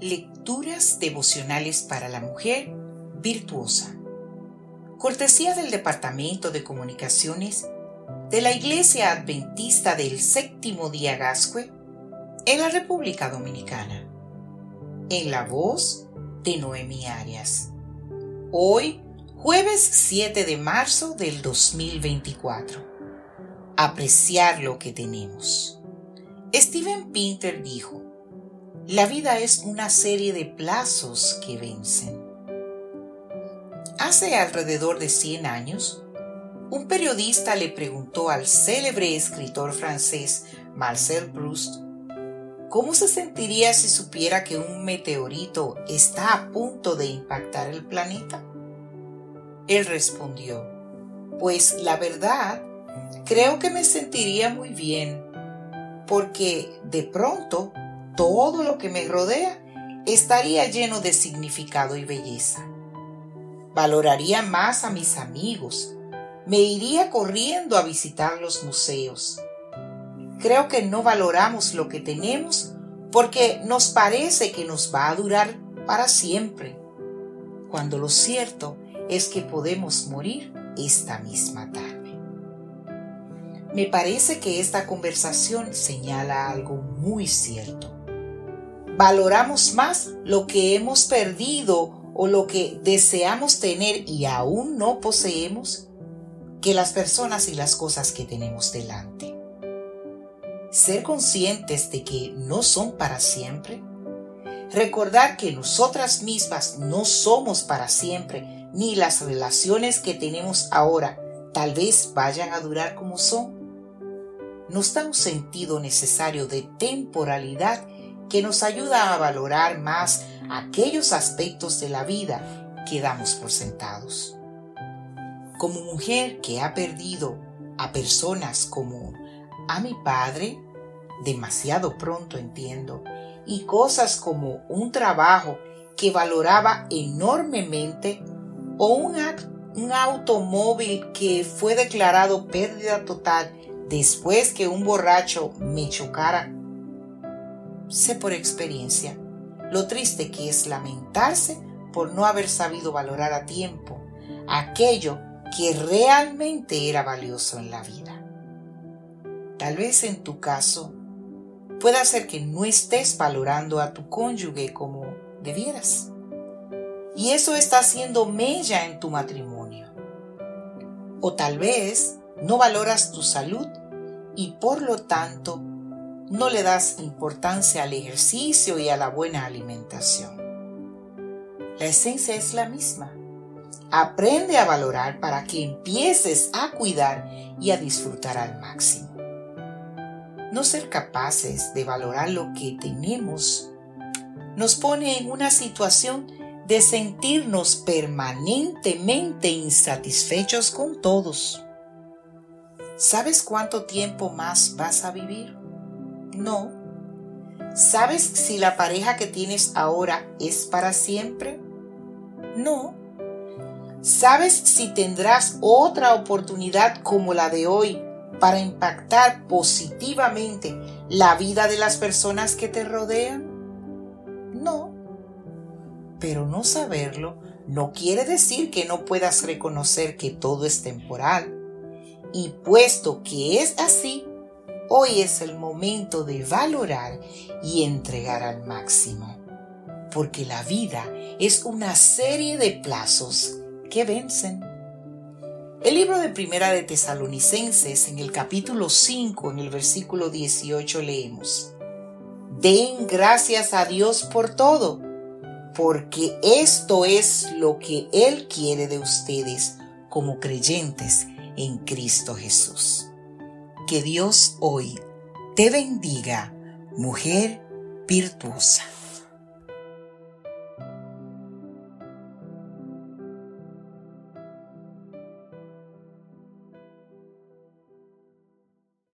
Lecturas devocionales para la mujer virtuosa. Cortesía del Departamento de Comunicaciones de la Iglesia Adventista del Séptimo Día Gascue en la República Dominicana. En la voz de Noemi Arias. Hoy, jueves 7 de marzo del 2024. Apreciar lo que tenemos. Steven Pinter dijo, la vida es una serie de plazos que vencen. Hace alrededor de 100 años, un periodista le preguntó al célebre escritor francés Marcel Proust cómo se sentiría si supiera que un meteorito está a punto de impactar el planeta. Él respondió, pues la verdad, creo que me sentiría muy bien, porque de pronto todo lo que me rodea estaría lleno de significado y belleza. Valoraría más a mis amigos, me iría corriendo a visitar los museos. Creo que no valoramos lo que tenemos porque nos parece que nos va a durar para siempre, cuando lo cierto es que podemos morir esta misma tarde. Me parece que esta conversación señala algo muy cierto valoramos más lo que hemos perdido o lo que deseamos tener y aún no poseemos que las personas y las cosas que tenemos delante. Ser conscientes de que no son para siempre. Recordar que nosotras mismas no somos para siempre, ni las relaciones que tenemos ahora tal vez vayan a durar como son. Nos da un sentido necesario de temporalidad que nos ayuda a valorar más aquellos aspectos de la vida que damos por sentados. Como mujer que ha perdido a personas como a mi padre, demasiado pronto entiendo, y cosas como un trabajo que valoraba enormemente o un, un automóvil que fue declarado pérdida total después que un borracho me chocara sé por experiencia lo triste que es lamentarse por no haber sabido valorar a tiempo aquello que realmente era valioso en la vida. Tal vez en tu caso pueda ser que no estés valorando a tu cónyuge como debieras. Y eso está haciendo mella en tu matrimonio. O tal vez no valoras tu salud y por lo tanto no le das importancia al ejercicio y a la buena alimentación. La esencia es la misma. Aprende a valorar para que empieces a cuidar y a disfrutar al máximo. No ser capaces de valorar lo que tenemos nos pone en una situación de sentirnos permanentemente insatisfechos con todos. ¿Sabes cuánto tiempo más vas a vivir? No. ¿Sabes si la pareja que tienes ahora es para siempre? No. ¿Sabes si tendrás otra oportunidad como la de hoy para impactar positivamente la vida de las personas que te rodean? No. Pero no saberlo no quiere decir que no puedas reconocer que todo es temporal. Y puesto que es así, Hoy es el momento de valorar y entregar al máximo, porque la vida es una serie de plazos que vencen. El libro de Primera de Tesalonicenses, en el capítulo 5, en el versículo 18, leemos, Den gracias a Dios por todo, porque esto es lo que Él quiere de ustedes como creyentes en Cristo Jesús. Que Dios hoy te bendiga, mujer virtuosa.